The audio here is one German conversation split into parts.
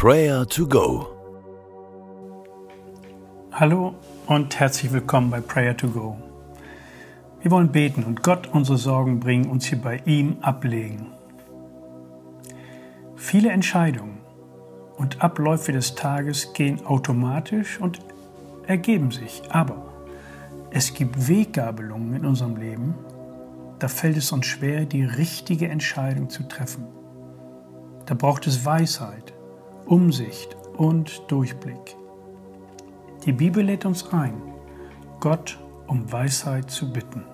Prayer to Go. Hallo und herzlich willkommen bei Prayer to Go. Wir wollen beten und Gott unsere Sorgen bringen, uns hier bei ihm ablegen. Viele Entscheidungen und Abläufe des Tages gehen automatisch und ergeben sich, aber es gibt Weggabelungen in unserem Leben, da fällt es uns schwer, die richtige Entscheidung zu treffen. Da braucht es Weisheit, Umsicht und Durchblick. Die Bibel lädt uns ein, Gott um Weisheit zu bitten.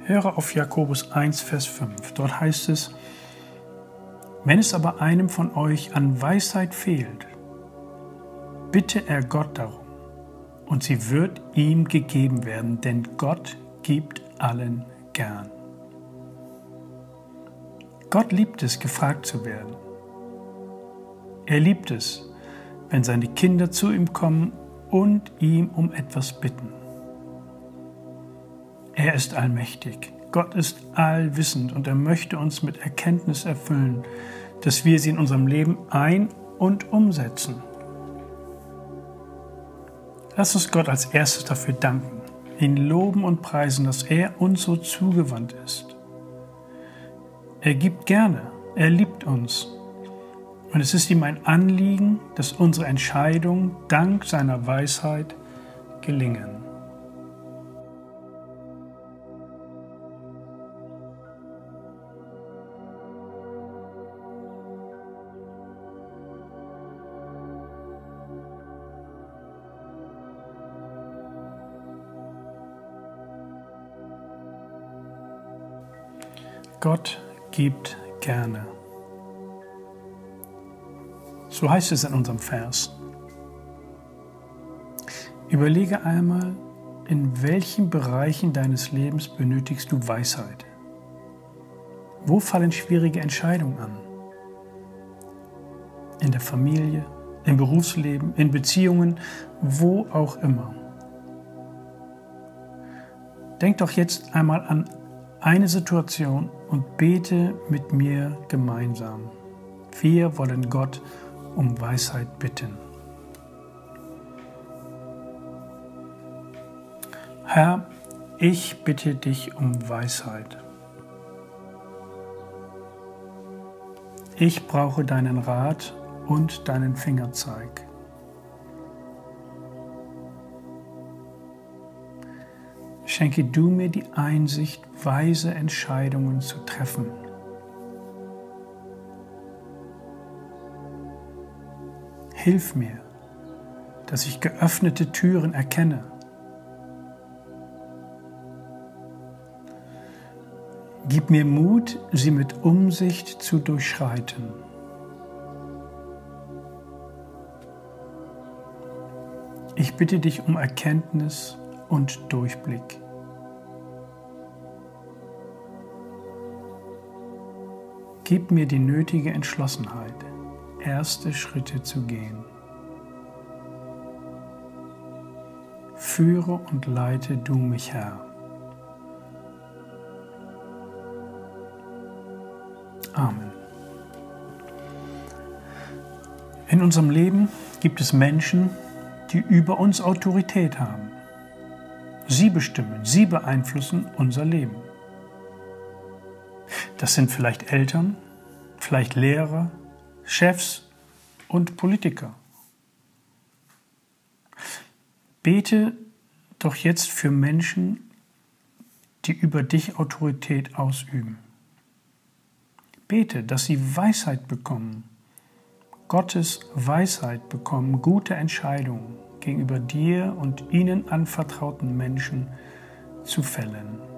Höre auf Jakobus 1, Vers 5. Dort heißt es, wenn es aber einem von euch an Weisheit fehlt, bitte er Gott darum und sie wird ihm gegeben werden, denn Gott gibt allen gern. Gott liebt es, gefragt zu werden. Er liebt es, wenn seine Kinder zu ihm kommen und ihm um etwas bitten. Er ist allmächtig, Gott ist allwissend und er möchte uns mit Erkenntnis erfüllen, dass wir sie in unserem Leben ein- und umsetzen. Lass uns Gott als erstes dafür danken, ihn loben und preisen, dass er uns so zugewandt ist. Er gibt gerne, er liebt uns. Und es ist ihm ein Anliegen, dass unsere Entscheidungen dank seiner Weisheit gelingen. Gott gibt gerne. So heißt es in unserem Vers. Überlege einmal, in welchen Bereichen deines Lebens benötigst du Weisheit? Wo fallen schwierige Entscheidungen an? In der Familie, im Berufsleben, in Beziehungen, wo auch immer. Denk doch jetzt einmal an eine Situation und bete mit mir gemeinsam. Wir wollen Gott um Weisheit bitten. Herr, ich bitte dich um Weisheit. Ich brauche deinen Rat und deinen Fingerzeig. Schenke du mir die Einsicht, weise Entscheidungen zu treffen. Hilf mir, dass ich geöffnete Türen erkenne. Gib mir Mut, sie mit Umsicht zu durchschreiten. Ich bitte dich um Erkenntnis und Durchblick. Gib mir die nötige Entschlossenheit, erste Schritte zu gehen. Führe und leite du mich, Herr. Amen. In unserem Leben gibt es Menschen, die über uns Autorität haben. Sie bestimmen, sie beeinflussen unser Leben. Das sind vielleicht Eltern, vielleicht Lehrer, Chefs und Politiker. Bete doch jetzt für Menschen, die über dich Autorität ausüben. Bete, dass sie Weisheit bekommen, Gottes Weisheit bekommen, gute Entscheidungen gegenüber dir und ihnen anvertrauten Menschen zu fällen.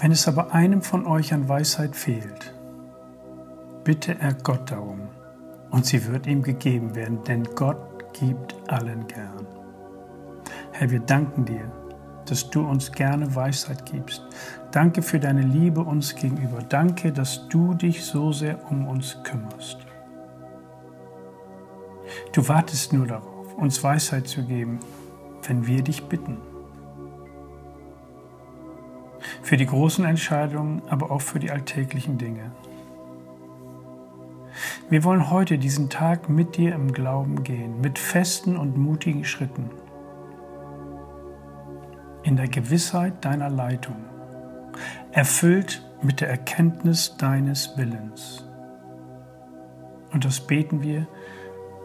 Wenn es aber einem von euch an Weisheit fehlt, bitte er Gott darum, und sie wird ihm gegeben werden, denn Gott gibt allen gern. Herr, wir danken dir, dass du uns gerne Weisheit gibst. Danke für deine Liebe uns gegenüber. Danke, dass du dich so sehr um uns kümmerst. Du wartest nur darauf, uns Weisheit zu geben, wenn wir dich bitten. Für die großen Entscheidungen, aber auch für die alltäglichen Dinge. Wir wollen heute diesen Tag mit dir im Glauben gehen, mit festen und mutigen Schritten, in der Gewissheit deiner Leitung, erfüllt mit der Erkenntnis deines Willens. Und das beten wir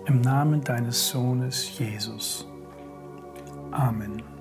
im Namen deines Sohnes Jesus. Amen.